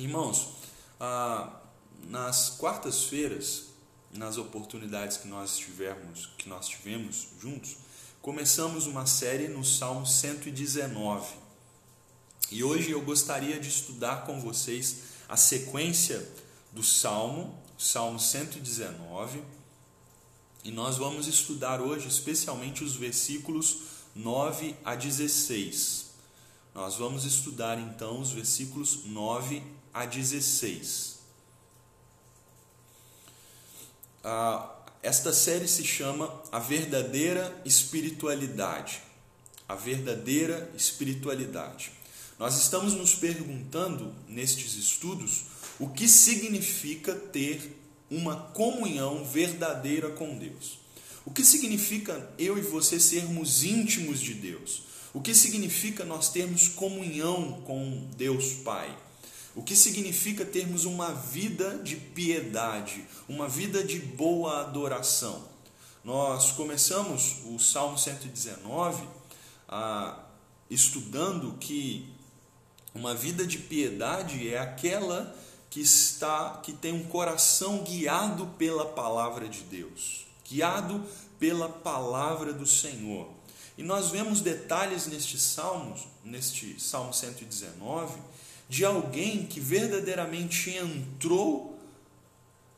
Irmãos, ah, nas quartas-feiras, nas oportunidades que nós tivermos, que nós tivemos juntos, começamos uma série no Salmo 119. E hoje eu gostaria de estudar com vocês a sequência do Salmo, Salmo 119, e nós vamos estudar hoje especialmente os versículos 9 a 16. Nós vamos estudar então os versículos 9 a 16. Ah, esta série se chama A Verdadeira Espiritualidade. A Verdadeira Espiritualidade. Nós estamos nos perguntando nestes estudos o que significa ter uma comunhão verdadeira com Deus. O que significa eu e você sermos íntimos de Deus? O que significa nós termos comunhão com Deus Pai? O que significa termos uma vida de piedade, uma vida de boa adoração. Nós começamos o Salmo 119 ah, estudando que uma vida de piedade é aquela que está que tem um coração guiado pela palavra de Deus, guiado pela palavra do Senhor. E nós vemos detalhes neste salmo, neste Salmo 119, de alguém que verdadeiramente entrou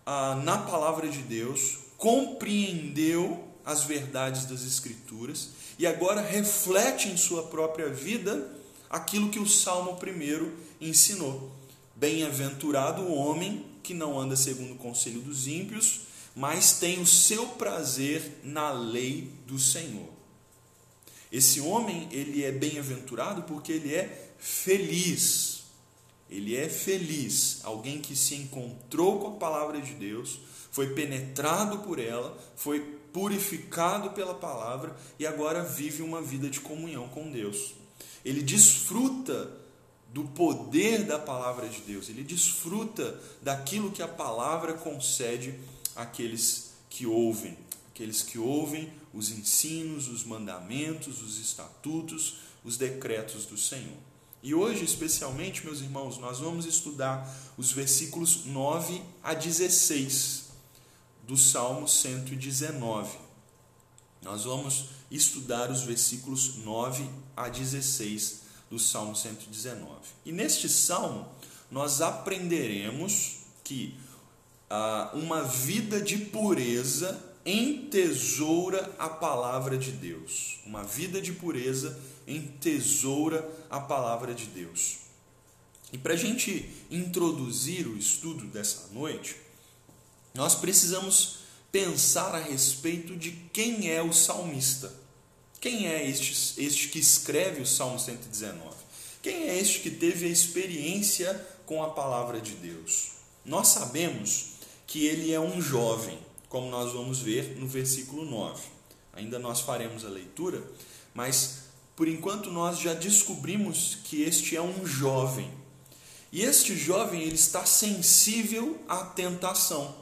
ah, na palavra de Deus, compreendeu as verdades das Escrituras e agora reflete em sua própria vida aquilo que o Salmo 1 ensinou. Bem-aventurado o homem que não anda segundo o conselho dos ímpios, mas tem o seu prazer na lei do Senhor. Esse homem, ele é bem-aventurado porque ele é feliz ele é feliz, alguém que se encontrou com a palavra de Deus, foi penetrado por ela, foi purificado pela palavra e agora vive uma vida de comunhão com Deus. Ele desfruta do poder da palavra de Deus, ele desfruta daquilo que a palavra concede àqueles que ouvem, aqueles que ouvem os ensinos, os mandamentos, os estatutos, os decretos do Senhor. E hoje, especialmente, meus irmãos, nós vamos estudar os versículos 9 a 16 do Salmo 119. Nós vamos estudar os versículos 9 a 16 do Salmo 119. E neste salmo, nós aprenderemos que ah, uma vida de pureza entesoura a palavra de Deus. Uma vida de pureza entesoura a palavra de Deus. E para a gente introduzir o estudo dessa noite, nós precisamos pensar a respeito de quem é o salmista. Quem é este, este que escreve o Salmo 119? Quem é este que teve a experiência com a palavra de Deus? Nós sabemos que ele é um jovem, como nós vamos ver no versículo 9. Ainda nós faremos a leitura, mas por enquanto nós já descobrimos que este é um jovem. E este jovem ele está sensível à tentação.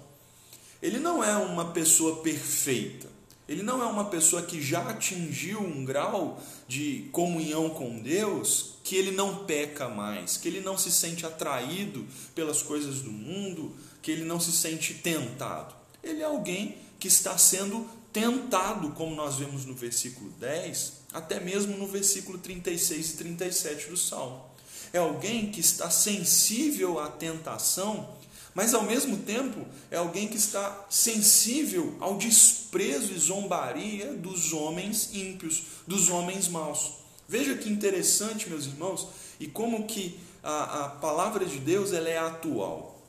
Ele não é uma pessoa perfeita. Ele não é uma pessoa que já atingiu um grau de comunhão com Deus que ele não peca mais, que ele não se sente atraído pelas coisas do mundo, que ele não se sente tentado. Ele é alguém que está sendo tentado, como nós vemos no versículo 10, até mesmo no versículo 36 e 37 do Salmo. É alguém que está sensível à tentação, mas ao mesmo tempo é alguém que está sensível ao desprezo e zombaria dos homens ímpios, dos homens maus. Veja que interessante, meus irmãos, e como que a, a palavra de Deus ela é atual.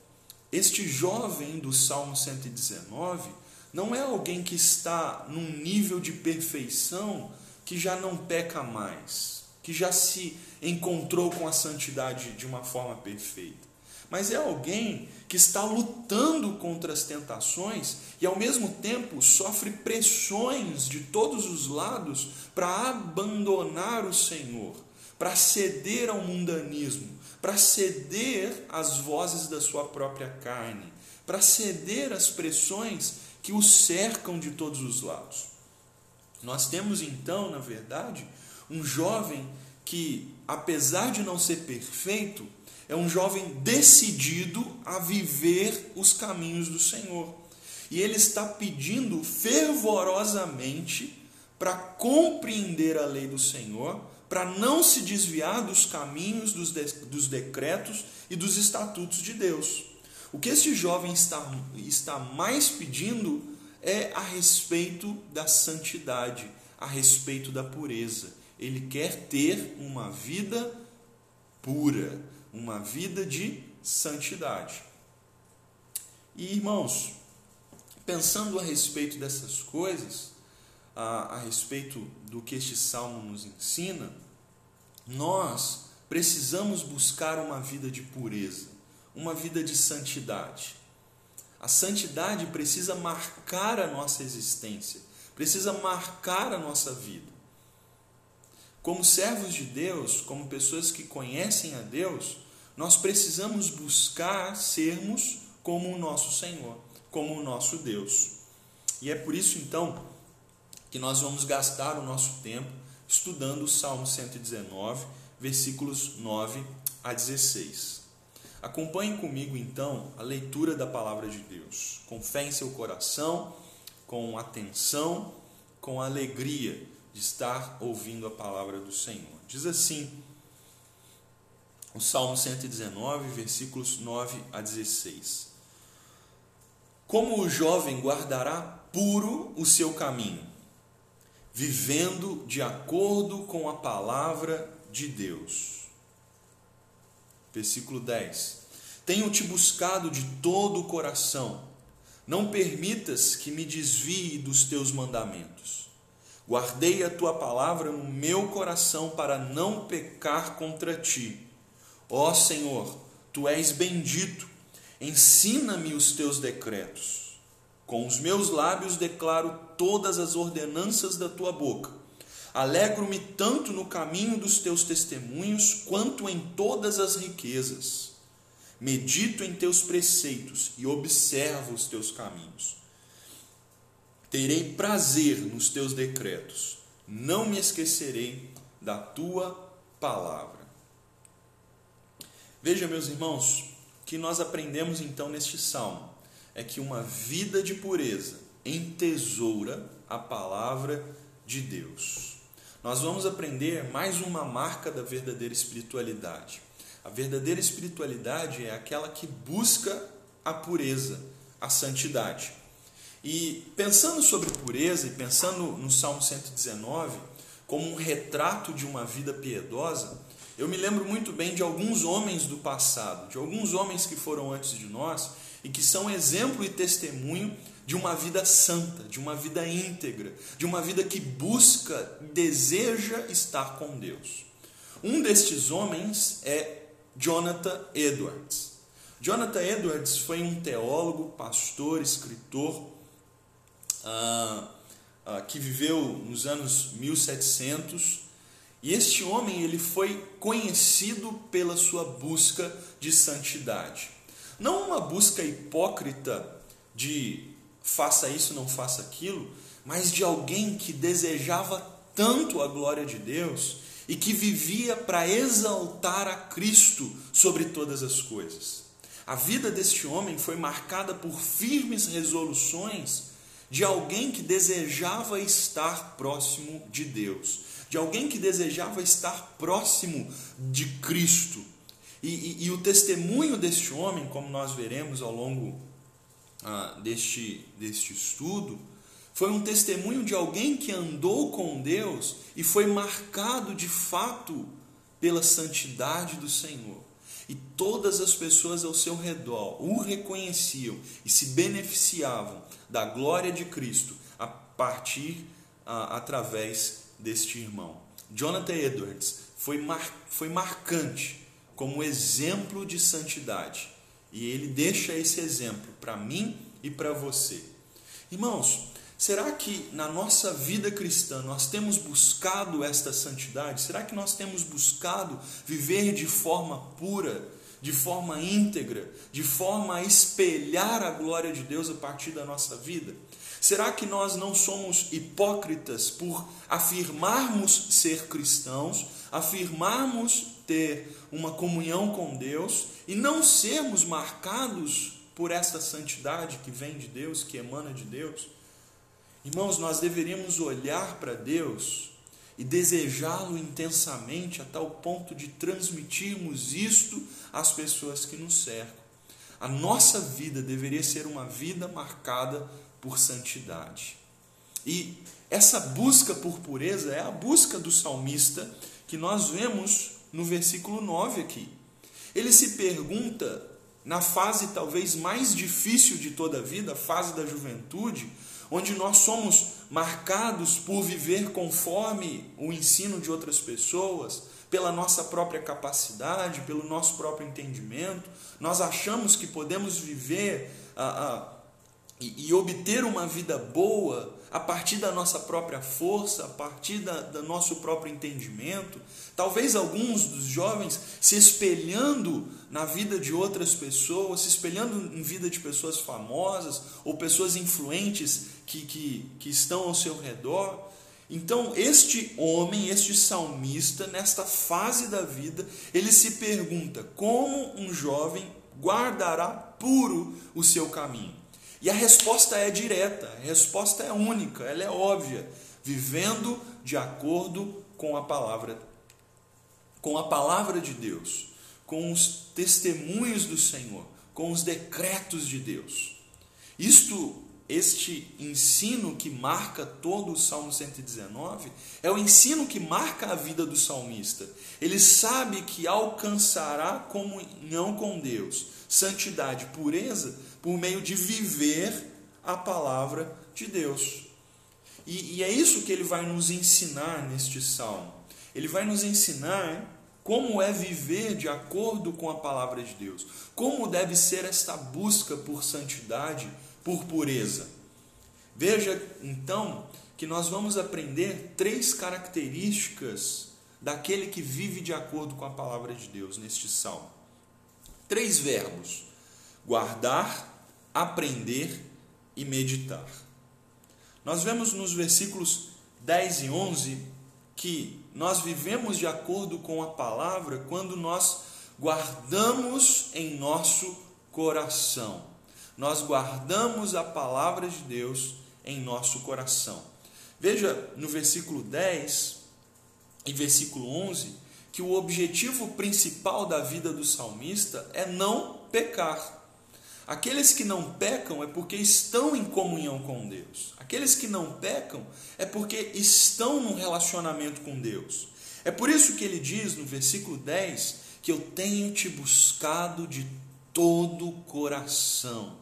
Este jovem do Salmo 119 não é alguém que está num nível de perfeição que já não peca mais, que já se encontrou com a santidade de uma forma perfeita. Mas é alguém que está lutando contra as tentações e ao mesmo tempo sofre pressões de todos os lados para abandonar o Senhor, para ceder ao mundanismo, para ceder às vozes da sua própria carne, para ceder às pressões que o cercam de todos os lados. Nós temos então, na verdade, um jovem que, apesar de não ser perfeito, é um jovem decidido a viver os caminhos do Senhor. E ele está pedindo fervorosamente para compreender a lei do Senhor, para não se desviar dos caminhos, dos, de, dos decretos e dos estatutos de Deus. O que este jovem está, está mais pedindo é a respeito da santidade, a respeito da pureza. Ele quer ter uma vida pura, uma vida de santidade. E irmãos, pensando a respeito dessas coisas, a, a respeito do que este salmo nos ensina, nós precisamos buscar uma vida de pureza, uma vida de santidade. A santidade precisa marcar a nossa existência, precisa marcar a nossa vida. Como servos de Deus, como pessoas que conhecem a Deus, nós precisamos buscar sermos como o nosso Senhor, como o nosso Deus. E é por isso então que nós vamos gastar o nosso tempo estudando o Salmo 119, versículos 9 a 16. Acompanhe comigo então a leitura da palavra de Deus, com fé em seu coração, com atenção, com alegria de estar ouvindo a palavra do Senhor. Diz assim, o Salmo 119, versículos 9 a 16: Como o jovem guardará puro o seu caminho, vivendo de acordo com a palavra de Deus. Versículo 10: Tenho-te buscado de todo o coração, não permitas que me desvie dos teus mandamentos. Guardei a tua palavra no meu coração para não pecar contra ti. Ó Senhor, tu és bendito, ensina-me os teus decretos. Com os meus lábios declaro todas as ordenanças da tua boca. Alegro-me tanto no caminho dos teus testemunhos, quanto em todas as riquezas. Medito em teus preceitos e observo os teus caminhos. Terei prazer nos teus decretos, não me esquecerei da tua palavra. Veja, meus irmãos, que nós aprendemos então neste salmo é que uma vida de pureza entesoura a palavra de Deus. Nós vamos aprender mais uma marca da verdadeira espiritualidade. A verdadeira espiritualidade é aquela que busca a pureza, a santidade. E pensando sobre pureza e pensando no Salmo 119 como um retrato de uma vida piedosa, eu me lembro muito bem de alguns homens do passado, de alguns homens que foram antes de nós e que são exemplo e testemunho de uma vida santa, de uma vida íntegra, de uma vida que busca, deseja estar com Deus. Um destes homens é Jonathan Edwards. Jonathan Edwards foi um teólogo, pastor, escritor, ah, ah, que viveu nos anos 1700. E este homem ele foi conhecido pela sua busca de santidade. Não uma busca hipócrita de faça isso, não faça aquilo, mas de alguém que desejava tanto a glória de Deus e que vivia para exaltar a Cristo sobre todas as coisas. A vida deste homem foi marcada por firmes resoluções de alguém que desejava estar próximo de Deus, de alguém que desejava estar próximo de Cristo. E, e, e o testemunho deste homem, como nós veremos ao longo ah, deste, deste estudo, foi um testemunho de alguém que andou com Deus e foi marcado de fato pela santidade do Senhor. E todas as pessoas ao seu redor o reconheciam e se beneficiavam da glória de Cristo a partir, ah, através deste irmão. Jonathan Edwards foi, mar, foi marcante como exemplo de santidade. E ele deixa esse exemplo para mim e para você. Irmãos, será que na nossa vida cristã nós temos buscado esta santidade? Será que nós temos buscado viver de forma pura, de forma íntegra, de forma a espelhar a glória de Deus a partir da nossa vida? Será que nós não somos hipócritas por afirmarmos ser cristãos, afirmarmos ter uma comunhão com Deus e não sermos marcados por esta santidade que vem de Deus, que emana de Deus, irmãos, nós deveríamos olhar para Deus e desejá-lo intensamente a tal ponto de transmitirmos isto às pessoas que nos cercam. A nossa vida deveria ser uma vida marcada por santidade. E essa busca por pureza é a busca do salmista que nós vemos no versículo 9 aqui. Ele se pergunta, na fase talvez mais difícil de toda a vida, a fase da juventude, onde nós somos marcados por viver conforme o ensino de outras pessoas, pela nossa própria capacidade, pelo nosso próprio entendimento, nós achamos que podemos viver ah, ah, e, e obter uma vida boa a partir da nossa própria força, a partir da, do nosso próprio entendimento. Talvez alguns dos jovens se espelhando na vida de outras pessoas, se espelhando em vida de pessoas famosas ou pessoas influentes que, que, que estão ao seu redor. Então, este homem, este salmista, nesta fase da vida, ele se pergunta: como um jovem guardará puro o seu caminho? E a resposta é direta, a resposta é única, ela é óbvia, vivendo de acordo com a palavra com a palavra de Deus, com os testemunhos do Senhor, com os decretos de Deus. Isto este ensino que marca todo o Salmo 119 é o ensino que marca a vida do salmista. Ele sabe que alcançará comunhão com Deus, santidade, pureza, por meio de viver a palavra de Deus. E, e é isso que ele vai nos ensinar neste salmo. Ele vai nos ensinar como é viver de acordo com a palavra de Deus, como deve ser esta busca por santidade, por pureza. Veja então que nós vamos aprender três características daquele que vive de acordo com a palavra de Deus neste salmo. Três verbos: guardar, aprender e meditar. Nós vemos nos versículos 10 e 11 que nós vivemos de acordo com a palavra quando nós guardamos em nosso coração. Nós guardamos a palavra de Deus em nosso coração. Veja no versículo 10 e versículo 11 que o objetivo principal da vida do salmista é não pecar. Aqueles que não pecam é porque estão em comunhão com Deus. Aqueles que não pecam é porque estão num relacionamento com Deus. É por isso que ele diz no versículo 10 que eu tenho te buscado de todo o coração.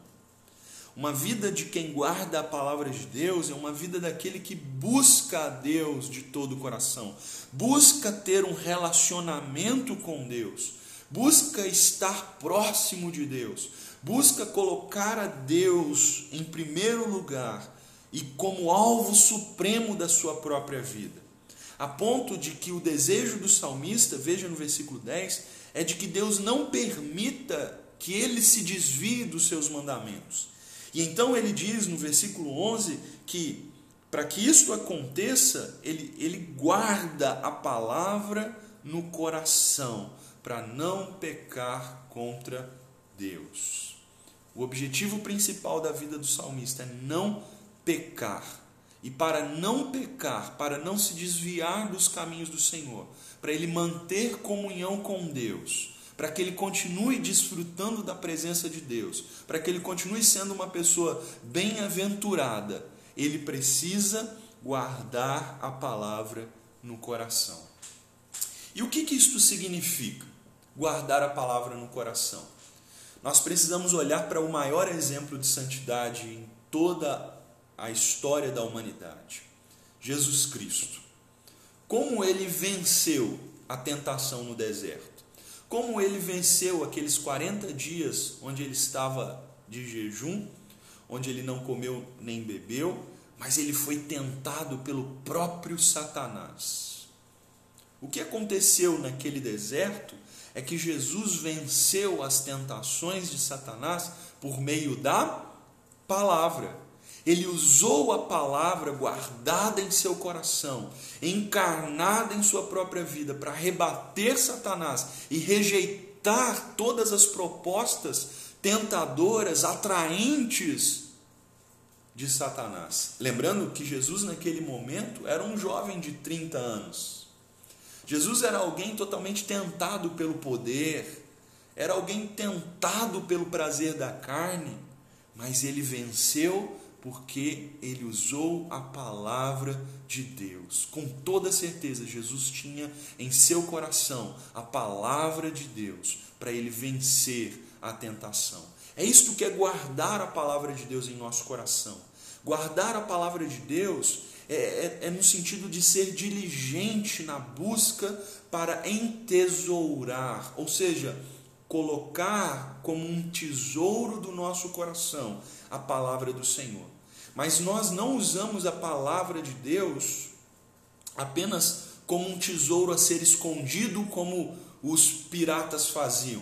Uma vida de quem guarda a palavra de Deus é uma vida daquele que busca a Deus de todo o coração, busca ter um relacionamento com Deus, busca estar próximo de Deus, busca colocar a Deus em primeiro lugar e como alvo supremo da sua própria vida. A ponto de que o desejo do salmista, veja no versículo 10, é de que Deus não permita que ele se desvie dos seus mandamentos. E então ele diz no versículo 11 que para que isso aconteça, ele, ele guarda a palavra no coração, para não pecar contra Deus. O objetivo principal da vida do salmista é não pecar. E para não pecar, para não se desviar dos caminhos do Senhor, para ele manter comunhão com Deus, para que ele continue desfrutando da presença de Deus, para que ele continue sendo uma pessoa bem-aventurada, ele precisa guardar a palavra no coração. E o que, que isto significa? Guardar a palavra no coração. Nós precisamos olhar para o maior exemplo de santidade em toda a história da humanidade: Jesus Cristo. Como ele venceu a tentação no deserto? Como ele venceu aqueles 40 dias onde ele estava de jejum, onde ele não comeu nem bebeu, mas ele foi tentado pelo próprio Satanás. O que aconteceu naquele deserto é que Jesus venceu as tentações de Satanás por meio da palavra. Ele usou a palavra guardada em seu coração, encarnada em sua própria vida, para rebater Satanás e rejeitar todas as propostas tentadoras, atraentes de Satanás. Lembrando que Jesus, naquele momento, era um jovem de 30 anos. Jesus era alguém totalmente tentado pelo poder, era alguém tentado pelo prazer da carne, mas ele venceu porque ele usou a palavra de Deus. Com toda certeza, Jesus tinha em seu coração a palavra de Deus para ele vencer a tentação. É isto que é guardar a palavra de Deus em nosso coração. Guardar a palavra de Deus é, é, é no sentido de ser diligente na busca para entesourar, ou seja, colocar como um tesouro do nosso coração a palavra do Senhor. Mas nós não usamos a palavra de Deus apenas como um tesouro a ser escondido, como os piratas faziam.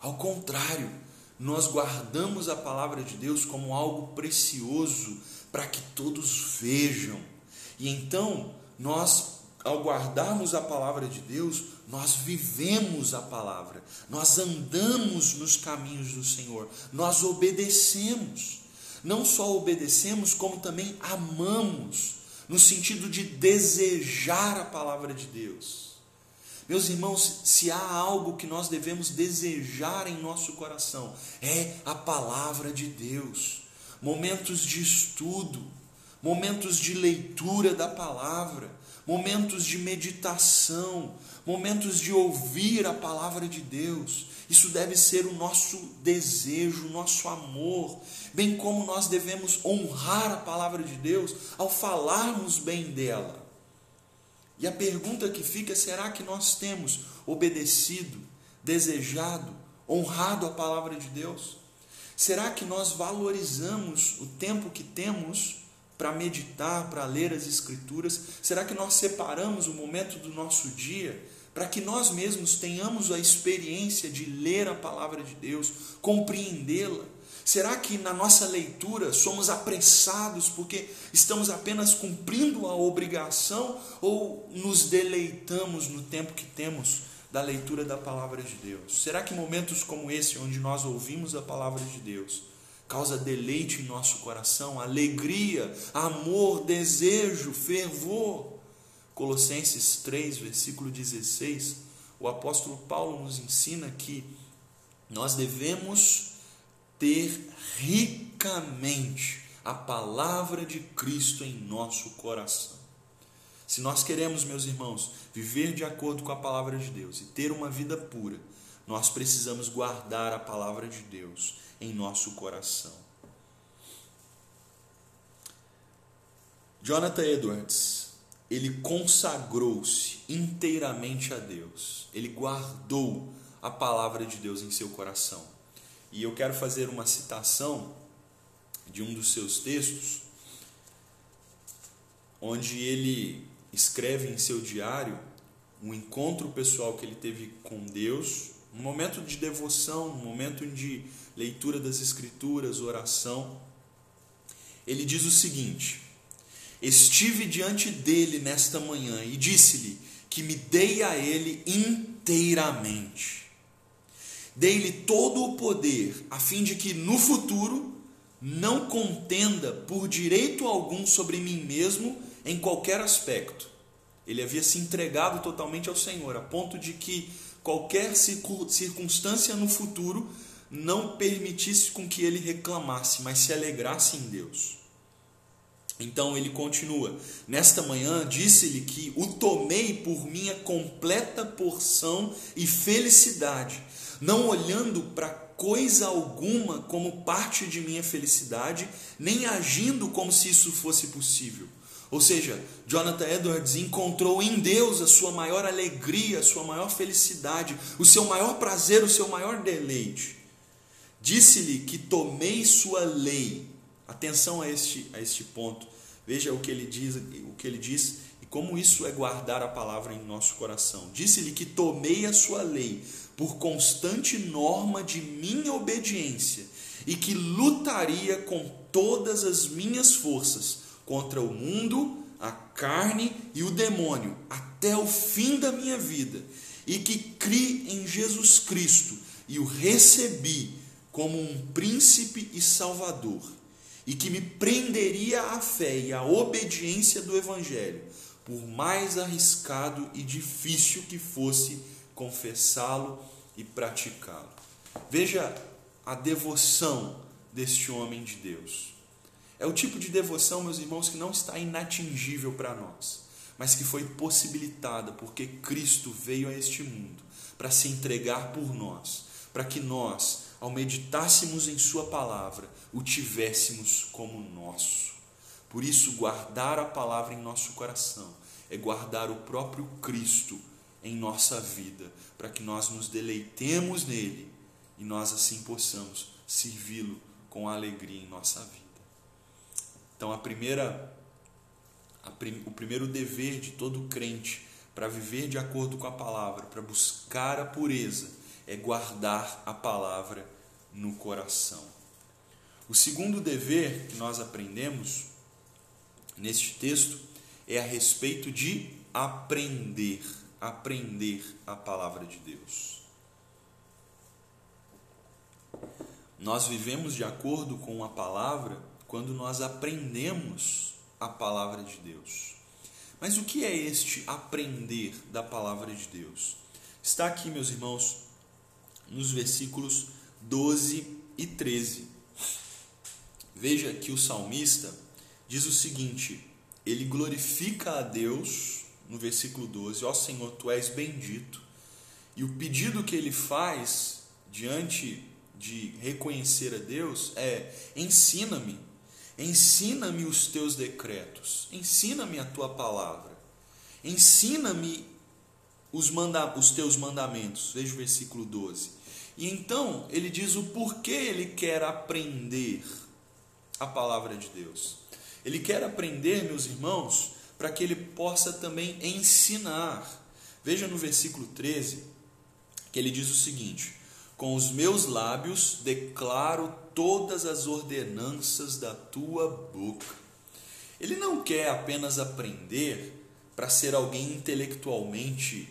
Ao contrário, nós guardamos a palavra de Deus como algo precioso para que todos vejam. E então, nós, ao guardarmos a palavra de Deus, nós vivemos a palavra, nós andamos nos caminhos do Senhor, nós obedecemos. Não só obedecemos, como também amamos, no sentido de desejar a palavra de Deus. Meus irmãos, se há algo que nós devemos desejar em nosso coração, é a palavra de Deus. Momentos de estudo, momentos de leitura da palavra, momentos de meditação, momentos de ouvir a palavra de Deus. Isso deve ser o nosso desejo, o nosso amor, bem como nós devemos honrar a palavra de Deus ao falarmos bem dela. E a pergunta que fica: será que nós temos obedecido, desejado, honrado a palavra de Deus? Será que nós valorizamos o tempo que temos para meditar, para ler as Escrituras? Será que nós separamos o momento do nosso dia para que nós mesmos tenhamos a experiência de ler a palavra de Deus, compreendê-la? Será que na nossa leitura somos apressados porque estamos apenas cumprindo a obrigação ou nos deleitamos no tempo que temos da leitura da palavra de Deus? Será que momentos como esse, onde nós ouvimos a palavra de Deus, causa deleite em nosso coração, alegria, amor, desejo, fervor? Colossenses 3, versículo 16, o apóstolo Paulo nos ensina que nós devemos ter ricamente a palavra de Cristo em nosso coração. Se nós queremos, meus irmãos, viver de acordo com a palavra de Deus e ter uma vida pura, nós precisamos guardar a palavra de Deus em nosso coração. Jonathan Edwards, ele consagrou-se inteiramente a Deus. Ele guardou a palavra de Deus em seu coração. E eu quero fazer uma citação de um dos seus textos, onde ele escreve em seu diário um encontro pessoal que ele teve com Deus, um momento de devoção, um momento de leitura das Escrituras, oração. Ele diz o seguinte: Estive diante dele nesta manhã e disse-lhe que me dei a ele inteiramente Dei-lhe todo o poder, a fim de que no futuro não contenda por direito algum sobre mim mesmo em qualquer aspecto. Ele havia se entregado totalmente ao Senhor, a ponto de que qualquer circunstância no futuro não permitisse com que ele reclamasse, mas se alegrasse em Deus. Então ele continua: Nesta manhã disse-lhe que o tomei por minha completa porção e felicidade, não olhando para coisa alguma como parte de minha felicidade, nem agindo como se isso fosse possível. Ou seja, Jonathan Edwards encontrou em Deus a sua maior alegria, a sua maior felicidade, o seu maior prazer, o seu maior deleite. Disse-lhe que tomei sua lei. Atenção a este, a este ponto. Veja o que ele diz, o que ele diz e como isso é guardar a palavra em nosso coração. Disse-lhe que tomei a sua lei por constante norma de minha obediência e que lutaria com todas as minhas forças contra o mundo, a carne e o demônio até o fim da minha vida, e que criei em Jesus Cristo e o recebi como um príncipe e salvador, e que me prenderia à fé e à obediência do Evangelho, por mais arriscado e difícil que fosse confessá-lo e praticá-lo. Veja a devoção deste homem de Deus. É o tipo de devoção, meus irmãos, que não está inatingível para nós, mas que foi possibilitada porque Cristo veio a este mundo para se entregar por nós, para que nós, ao meditássemos em Sua palavra, o tivéssemos como nosso. Por isso, guardar a palavra em nosso coração é guardar o próprio Cristo em nossa vida, para que nós nos deleitemos nele e nós assim possamos servi-lo com alegria em nossa vida. Então, a primeira, a prim, o primeiro dever de todo crente para viver de acordo com a palavra, para buscar a pureza, é guardar a palavra no coração. O segundo dever que nós aprendemos neste texto é a respeito de aprender, aprender a palavra de Deus. Nós vivemos de acordo com a palavra quando nós aprendemos a palavra de Deus. Mas o que é este aprender da palavra de Deus? Está aqui, meus irmãos, nos versículos 12 e 13. Veja que o salmista diz o seguinte: ele glorifica a Deus, no versículo 12: Ó Senhor, tu és bendito. E o pedido que ele faz diante de reconhecer a Deus é: ensina-me Ensina-me os teus decretos, ensina-me a tua palavra, ensina-me os, manda os teus mandamentos. Veja o versículo 12. E então ele diz o porquê ele quer aprender a palavra de Deus. Ele quer aprender, meus irmãos, para que ele possa também ensinar. Veja no versículo 13 que ele diz o seguinte: Com os meus lábios declaro todas as ordenanças da tua boca. Ele não quer apenas aprender para ser alguém intelectualmente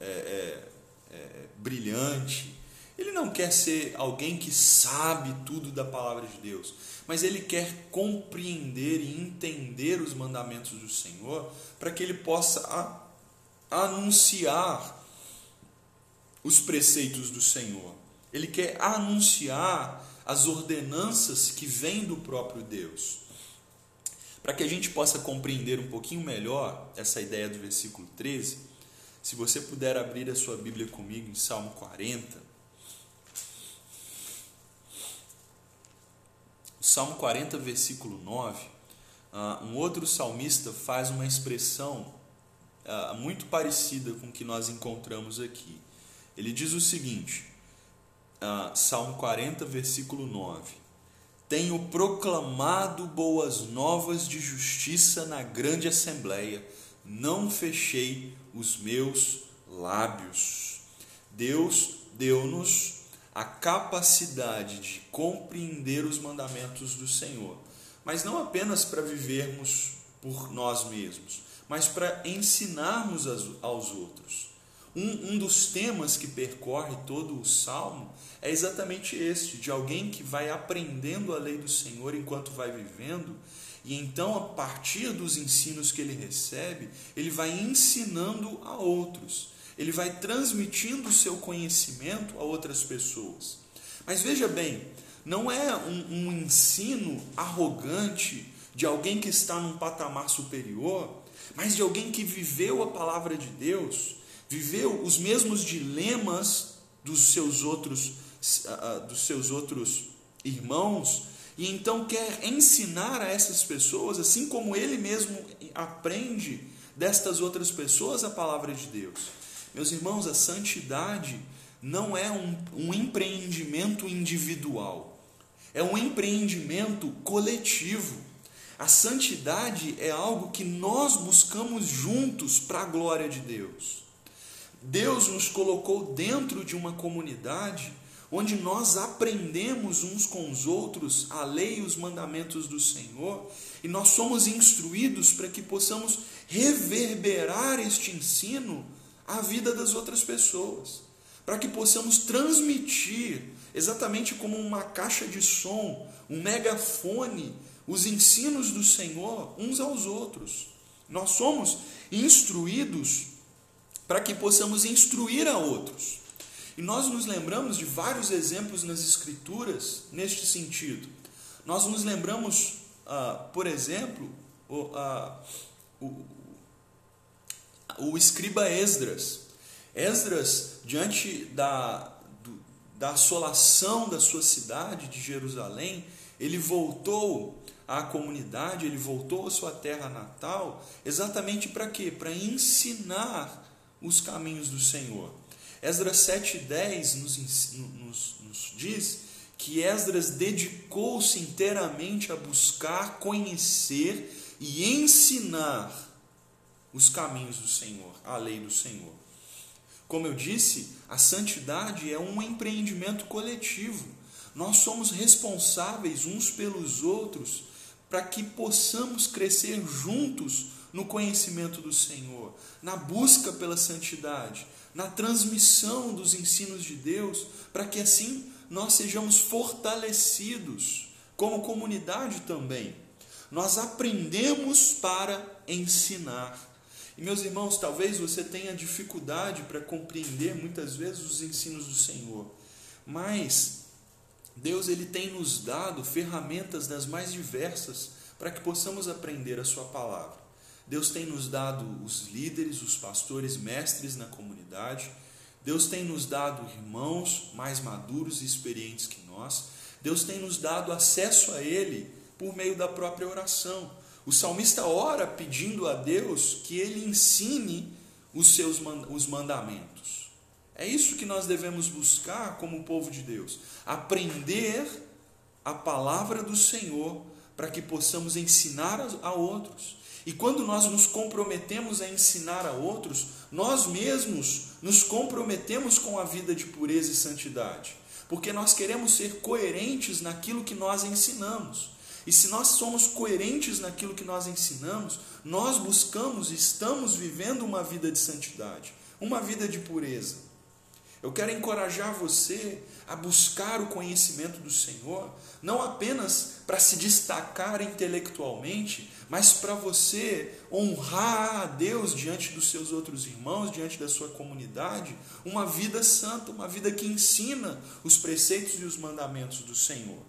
é, é, é, brilhante. Ele não quer ser alguém que sabe tudo da palavra de Deus, mas ele quer compreender e entender os mandamentos do Senhor para que ele possa a, anunciar os preceitos do Senhor. Ele quer anunciar as ordenanças que vêm do próprio Deus. Para que a gente possa compreender um pouquinho melhor essa ideia do versículo 13, se você puder abrir a sua Bíblia comigo em Salmo 40. O Salmo 40, versículo 9, ah, um outro salmista faz uma expressão ah, muito parecida com o que nós encontramos aqui. Ele diz o seguinte: ah, Salmo 40, versículo 9. Tenho proclamado boas novas de justiça na grande assembleia, não fechei os meus lábios. Deus deu-nos a capacidade de compreender os mandamentos do Senhor, mas não apenas para vivermos por nós mesmos, mas para ensinarmos aos outros. Um, um dos temas que percorre todo o salmo é exatamente este: de alguém que vai aprendendo a lei do Senhor enquanto vai vivendo, e então, a partir dos ensinos que ele recebe, ele vai ensinando a outros, ele vai transmitindo o seu conhecimento a outras pessoas. Mas veja bem, não é um, um ensino arrogante de alguém que está num patamar superior, mas de alguém que viveu a palavra de Deus, viveu os mesmos dilemas dos seus outros dos seus outros irmãos e então quer ensinar a essas pessoas, assim como ele mesmo aprende destas outras pessoas a palavra de Deus. Meus irmãos, a santidade não é um, um empreendimento individual, é um empreendimento coletivo. A santidade é algo que nós buscamos juntos para a glória de Deus. Deus nos colocou dentro de uma comunidade onde nós aprendemos uns com os outros a lei e os mandamentos do Senhor, e nós somos instruídos para que possamos reverberar este ensino à vida das outras pessoas, para que possamos transmitir, exatamente como uma caixa de som, um megafone, os ensinos do Senhor uns aos outros. Nós somos instruídos para que possamos instruir a outros. E nós nos lembramos de vários exemplos nas Escrituras neste sentido. Nós nos lembramos, ah, por exemplo, o, ah, o, o escriba Esdras. Esdras, diante da, do, da assolação da sua cidade de Jerusalém, ele voltou à comunidade, ele voltou à sua terra natal, exatamente para quê? Para ensinar os caminhos do Senhor. Esdras 7,10 nos, nos, nos diz que Esdras dedicou-se inteiramente a buscar, conhecer e ensinar os caminhos do Senhor, a lei do Senhor. Como eu disse, a santidade é um empreendimento coletivo. Nós somos responsáveis uns pelos outros para que possamos crescer juntos no conhecimento do Senhor, na busca pela santidade, na transmissão dos ensinos de Deus, para que assim nós sejamos fortalecidos como comunidade também. Nós aprendemos para ensinar. E meus irmãos, talvez você tenha dificuldade para compreender muitas vezes os ensinos do Senhor, mas Deus ele tem nos dado ferramentas das mais diversas para que possamos aprender a sua palavra. Deus tem nos dado os líderes, os pastores, mestres na comunidade. Deus tem nos dado irmãos mais maduros e experientes que nós. Deus tem nos dado acesso a Ele por meio da própria oração. O salmista ora pedindo a Deus que Ele ensine os seus os mandamentos. É isso que nós devemos buscar como povo de Deus: aprender a palavra do Senhor para que possamos ensinar a outros. E quando nós nos comprometemos a ensinar a outros, nós mesmos nos comprometemos com a vida de pureza e santidade, porque nós queremos ser coerentes naquilo que nós ensinamos. E se nós somos coerentes naquilo que nós ensinamos, nós buscamos e estamos vivendo uma vida de santidade, uma vida de pureza. Eu quero encorajar você a buscar o conhecimento do Senhor, não apenas para se destacar intelectualmente, mas para você honrar a Deus diante dos seus outros irmãos, diante da sua comunidade, uma vida santa, uma vida que ensina os preceitos e os mandamentos do Senhor.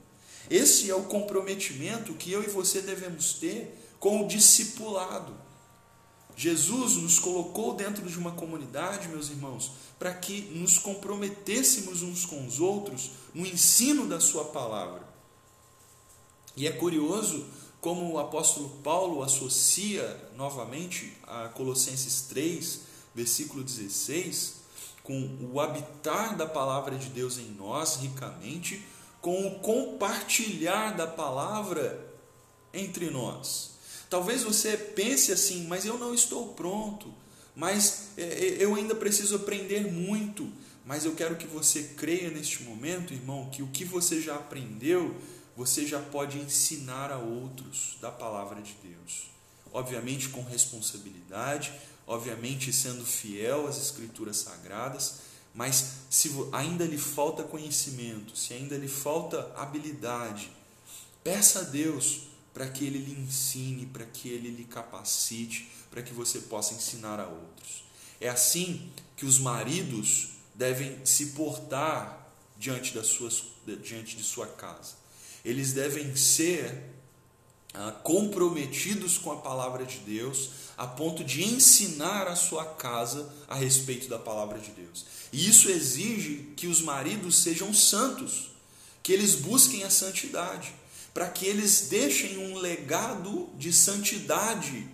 Esse é o comprometimento que eu e você devemos ter com o discipulado. Jesus nos colocou dentro de uma comunidade, meus irmãos, para que nos comprometêssemos uns com os outros no ensino da Sua palavra. E é curioso como o apóstolo Paulo associa novamente a Colossenses 3, versículo 16, com o habitar da palavra de Deus em nós ricamente, com o compartilhar da palavra entre nós. Talvez você pense assim, mas eu não estou pronto, mas é, é, eu ainda preciso aprender muito. Mas eu quero que você creia neste momento, irmão, que o que você já aprendeu você já pode ensinar a outros da palavra de Deus. Obviamente com responsabilidade, obviamente sendo fiel às escrituras sagradas, mas se ainda lhe falta conhecimento, se ainda lhe falta habilidade, peça a Deus para que ele lhe ensine, para que ele lhe capacite, para que você possa ensinar a outros. É assim que os maridos devem se portar diante, das suas, diante de sua casa eles devem ser ah, comprometidos com a palavra de Deus, a ponto de ensinar a sua casa a respeito da palavra de Deus. E isso exige que os maridos sejam santos, que eles busquem a santidade, para que eles deixem um legado de santidade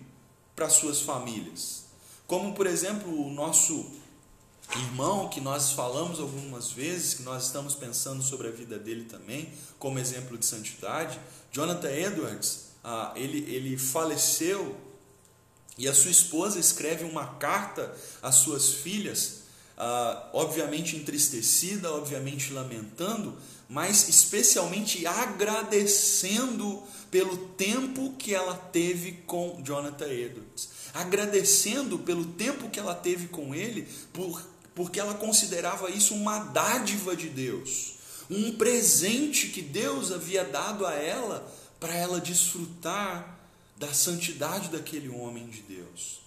para suas famílias. Como, por exemplo, o nosso irmão que nós falamos algumas vezes, que nós estamos pensando sobre a vida dele também, como exemplo de santidade, Jonathan Edwards, ah, ele, ele faleceu e a sua esposa escreve uma carta às suas filhas, ah, obviamente entristecida, obviamente lamentando, mas especialmente agradecendo pelo tempo que ela teve com Jonathan Edwards, agradecendo pelo tempo que ela teve com ele, por, porque ela considerava isso uma dádiva de Deus, um presente que Deus havia dado a ela para ela desfrutar da santidade daquele homem de Deus.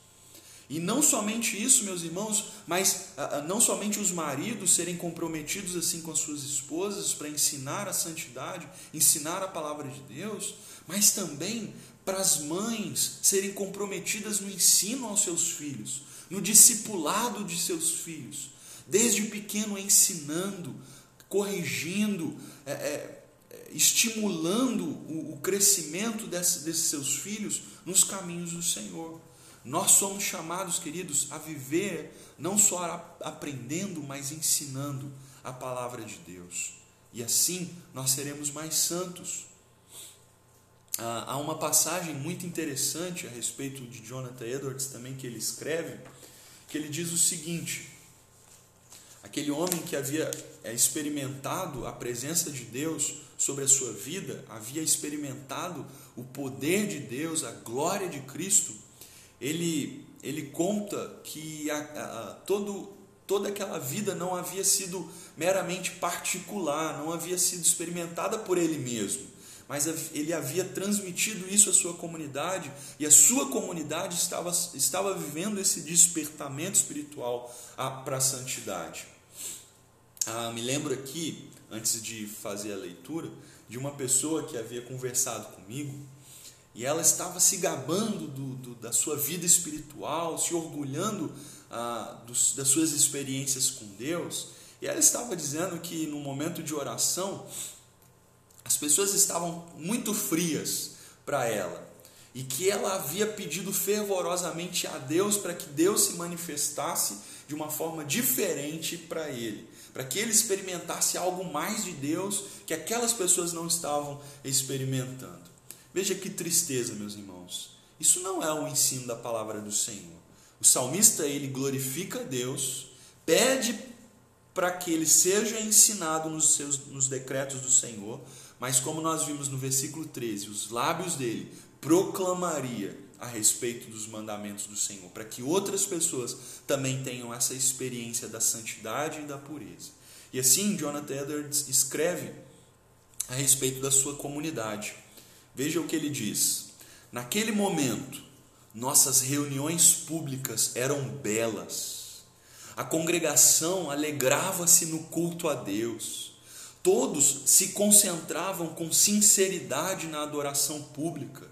E não somente isso, meus irmãos, mas ah, ah, não somente os maridos serem comprometidos assim com as suas esposas para ensinar a santidade, ensinar a palavra de Deus, mas também para as mães serem comprometidas no ensino aos seus filhos, no discipulado de seus filhos, desde pequeno ensinando, corrigindo, é, é, estimulando o, o crescimento desse, desses seus filhos nos caminhos do Senhor. Nós somos chamados, queridos, a viver não só aprendendo, mas ensinando a palavra de Deus. E assim nós seremos mais santos. Ah, há uma passagem muito interessante a respeito de Jonathan Edwards também que ele escreve, que ele diz o seguinte: aquele homem que havia é, experimentado a presença de Deus sobre a sua vida, havia experimentado o poder de Deus, a glória de Cristo ele, ele conta que a, a, todo, toda aquela vida não havia sido meramente particular, não havia sido experimentada por ele mesmo, mas ele havia transmitido isso à sua comunidade e a sua comunidade estava, estava vivendo esse despertamento espiritual para a santidade. Ah, me lembro aqui, antes de fazer a leitura, de uma pessoa que havia conversado comigo e ela estava se gabando do, do, da sua vida espiritual, se orgulhando ah, dos, das suas experiências com Deus. E ela estava dizendo que no momento de oração, as pessoas estavam muito frias para ela e que ela havia pedido fervorosamente a Deus para que Deus se manifestasse de uma forma diferente para ele, para que ele experimentasse algo mais de Deus que aquelas pessoas não estavam experimentando. Veja que tristeza, meus irmãos. Isso não é o ensino da palavra do Senhor. O salmista ele glorifica a Deus, pede para que ele seja ensinado nos seus nos decretos do Senhor, mas como nós vimos no versículo 13, os lábios dele proclamaria a respeito dos mandamentos do Senhor, para que outras pessoas também tenham essa experiência da santidade e da pureza. E assim Jonathan Edwards escreve a respeito da sua comunidade. Veja o que ele diz. Naquele momento, nossas reuniões públicas eram belas. A congregação alegrava-se no culto a Deus. Todos se concentravam com sinceridade na adoração pública.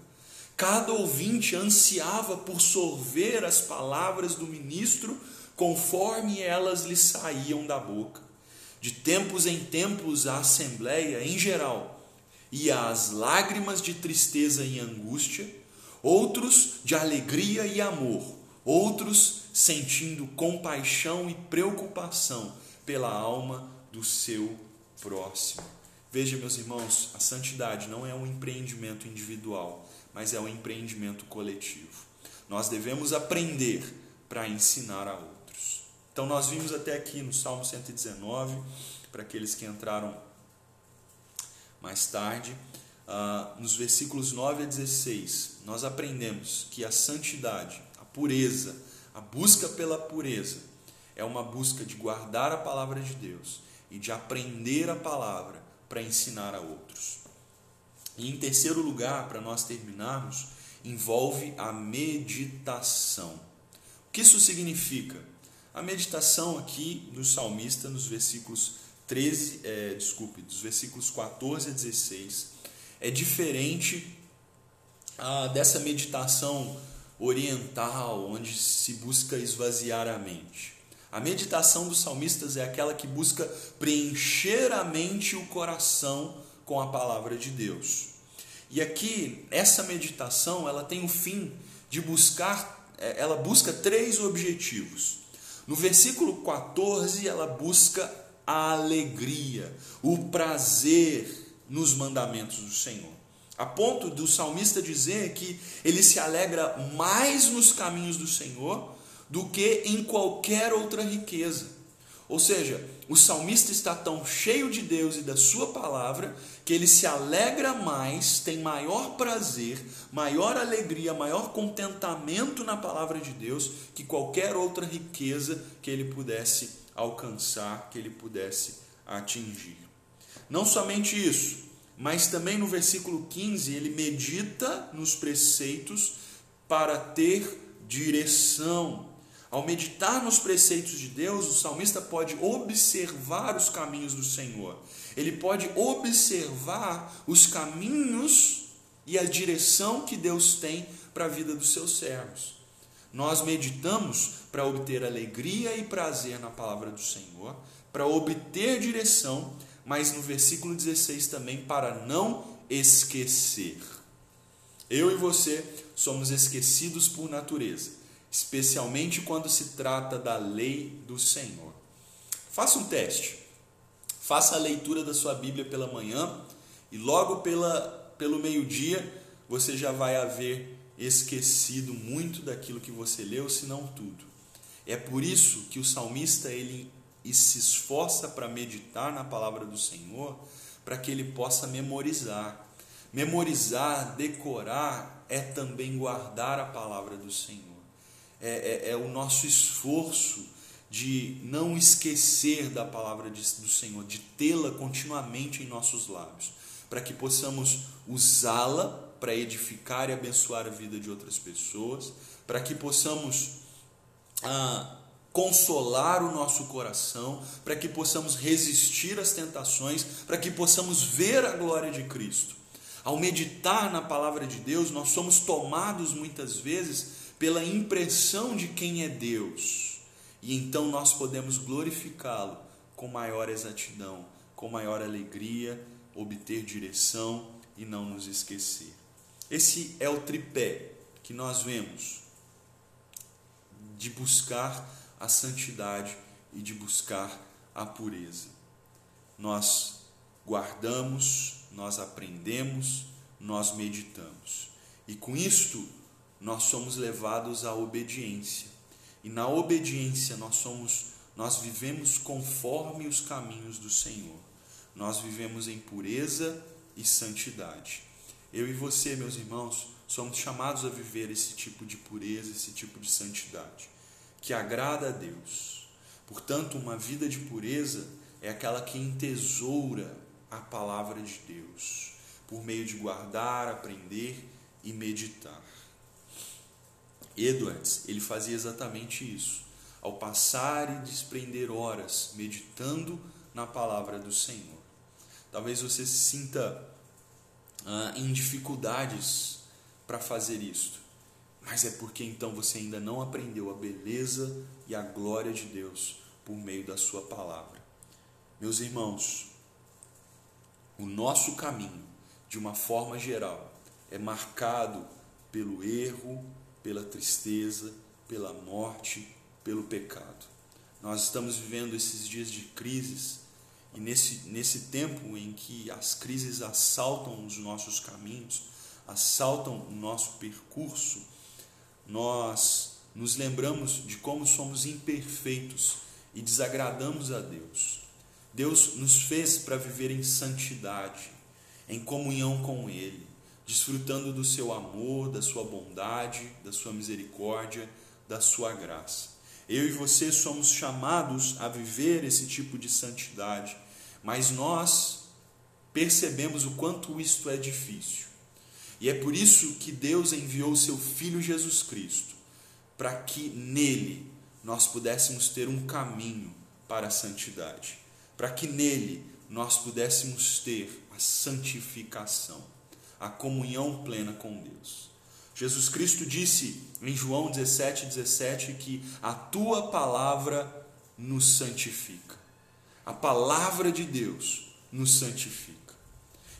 Cada ouvinte ansiava por sorver as palavras do ministro conforme elas lhe saíam da boca. De tempos em tempos, a assembleia, em geral, e às lágrimas de tristeza e angústia, outros de alegria e amor, outros sentindo compaixão e preocupação pela alma do seu próximo. Veja, meus irmãos, a santidade não é um empreendimento individual, mas é um empreendimento coletivo. Nós devemos aprender para ensinar a outros. Então, nós vimos até aqui no Salmo 119, para aqueles que entraram mais tarde, uh, nos versículos 9 a 16, nós aprendemos que a santidade, a pureza, a busca pela pureza, é uma busca de guardar a palavra de Deus e de aprender a palavra para ensinar a outros. E em terceiro lugar, para nós terminarmos, envolve a meditação. O que isso significa? A meditação aqui do salmista, nos versículos 13, é, desculpe, dos versículos 14 a 16, é diferente ah, dessa meditação oriental, onde se busca esvaziar a mente. A meditação dos salmistas é aquela que busca preencher a mente e o coração com a palavra de Deus. E aqui, essa meditação, ela tem o fim de buscar, é, ela busca três objetivos. No versículo 14, ela busca a alegria, o prazer nos mandamentos do Senhor. A ponto do salmista dizer que ele se alegra mais nos caminhos do Senhor do que em qualquer outra riqueza. Ou seja, o salmista está tão cheio de Deus e da sua palavra que ele se alegra mais, tem maior prazer, maior alegria, maior contentamento na palavra de Deus que qualquer outra riqueza que ele pudesse alcançar, que ele pudesse atingir. Não somente isso, mas também no versículo 15 ele medita nos preceitos para ter direção. Ao meditar nos preceitos de Deus, o salmista pode observar os caminhos do Senhor. Ele pode observar os caminhos e a direção que Deus tem para a vida dos seus servos. Nós meditamos para obter alegria e prazer na palavra do Senhor, para obter direção, mas no versículo 16 também para não esquecer. Eu e você somos esquecidos por natureza, especialmente quando se trata da lei do Senhor. Faça um teste. Faça a leitura da sua Bíblia pela manhã e logo pela, pelo meio-dia você já vai haver esquecido muito daquilo que você leu, se não tudo. É por isso que o salmista ele se esforça para meditar na palavra do Senhor, para que ele possa memorizar. Memorizar, decorar é também guardar a palavra do Senhor. É, é, é o nosso esforço de não esquecer da palavra de, do Senhor, de tê-la continuamente em nossos lábios, para que possamos usá-la para edificar e abençoar a vida de outras pessoas, para que possamos ah, consolar o nosso coração, para que possamos resistir às tentações, para que possamos ver a glória de Cristo. Ao meditar na palavra de Deus, nós somos tomados muitas vezes pela impressão de quem é Deus, e então nós podemos glorificá-lo com maior exatidão, com maior alegria, obter direção e não nos esquecer. Esse é o tripé que nós vemos de buscar a santidade e de buscar a pureza. Nós guardamos nós aprendemos, nós meditamos. E com isto, nós somos levados à obediência. E na obediência nós somos nós vivemos conforme os caminhos do Senhor. Nós vivemos em pureza e santidade. Eu e você, meus irmãos, somos chamados a viver esse tipo de pureza, esse tipo de santidade, que agrada a Deus. Portanto, uma vida de pureza é aquela que entesoura a palavra de Deus, por meio de guardar, aprender e meditar. Edwards, ele fazia exatamente isso. Ao passar e desprender horas meditando na palavra do Senhor. Talvez você se sinta ah, em dificuldades para fazer isto, mas é porque então você ainda não aprendeu a beleza e a glória de Deus por meio da Sua palavra. Meus irmãos, o nosso caminho, de uma forma geral, é marcado pelo erro, pela tristeza, pela morte, pelo pecado. Nós estamos vivendo esses dias de crises e nesse, nesse tempo em que as crises assaltam os nossos caminhos, assaltam o nosso percurso, nós nos lembramos de como somos imperfeitos e desagradamos a Deus. Deus nos fez para viver em santidade, em comunhão com Ele, desfrutando do seu amor, da sua bondade, da sua misericórdia, da sua graça. Eu e você somos chamados a viver esse tipo de santidade, mas nós percebemos o quanto isto é difícil. E é por isso que Deus enviou seu Filho Jesus Cristo, para que nele nós pudéssemos ter um caminho para a santidade para que nele nós pudéssemos ter a santificação, a comunhão plena com Deus. Jesus Cristo disse em João 17, 17 que a tua palavra nos santifica. A palavra de Deus nos santifica.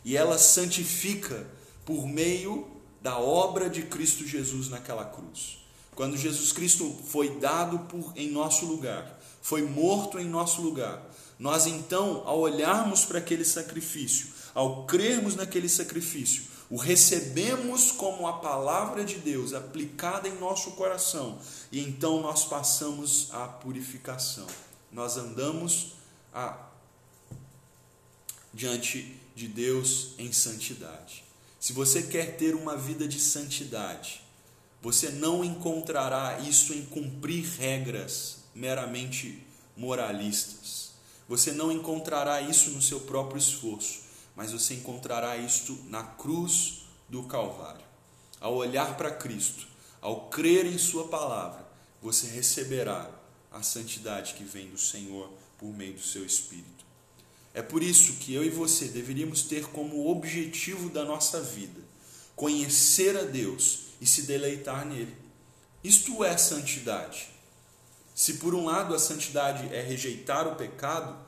E ela santifica por meio da obra de Cristo Jesus naquela cruz. Quando Jesus Cristo foi dado por, em nosso lugar, foi morto em nosso lugar, nós então, ao olharmos para aquele sacrifício, ao crermos naquele sacrifício, o recebemos como a palavra de Deus aplicada em nosso coração, e então nós passamos à purificação. nós andamos a, diante de Deus em santidade. Se você quer ter uma vida de santidade, você não encontrará isso em cumprir regras meramente moralistas. Você não encontrará isso no seu próprio esforço, mas você encontrará isso na cruz do Calvário. Ao olhar para Cristo, ao crer em Sua palavra, você receberá a santidade que vem do Senhor por meio do seu Espírito. É por isso que eu e você deveríamos ter como objetivo da nossa vida conhecer a Deus e se deleitar nele. Isto é santidade. Se por um lado a santidade é rejeitar o pecado,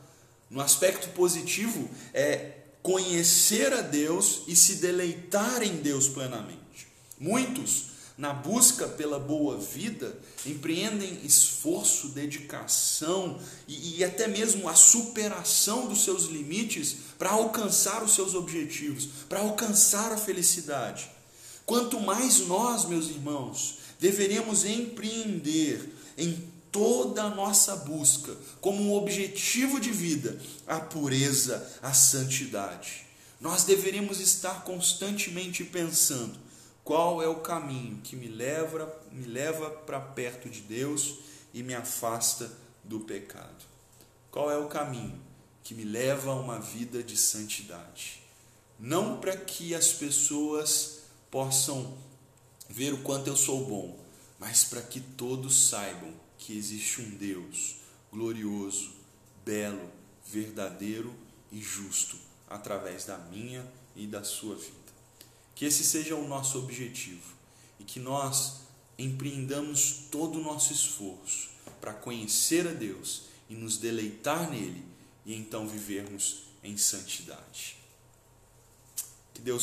no aspecto positivo é conhecer a Deus e se deleitar em Deus plenamente. Muitos na busca pela boa vida, empreendem esforço, dedicação e, e, até mesmo a superação dos seus limites para alcançar os seus objetivos, para alcançar a felicidade. Quanto mais nós, meus irmãos, deveremos empreender em toda a nossa busca como um objetivo de vida a pureza, a santidade. Nós deveríamos estar constantemente pensando qual é o caminho que me leva, me leva para perto de Deus e me afasta do pecado? Qual é o caminho que me leva a uma vida de santidade? Não para que as pessoas possam ver o quanto eu sou bom, mas para que todos saibam que existe um Deus glorioso, belo, verdadeiro e justo através da minha e da sua vida. Que esse seja o nosso objetivo e que nós empreendamos todo o nosso esforço para conhecer a Deus e nos deleitar nele e então vivermos em santidade. Que Deus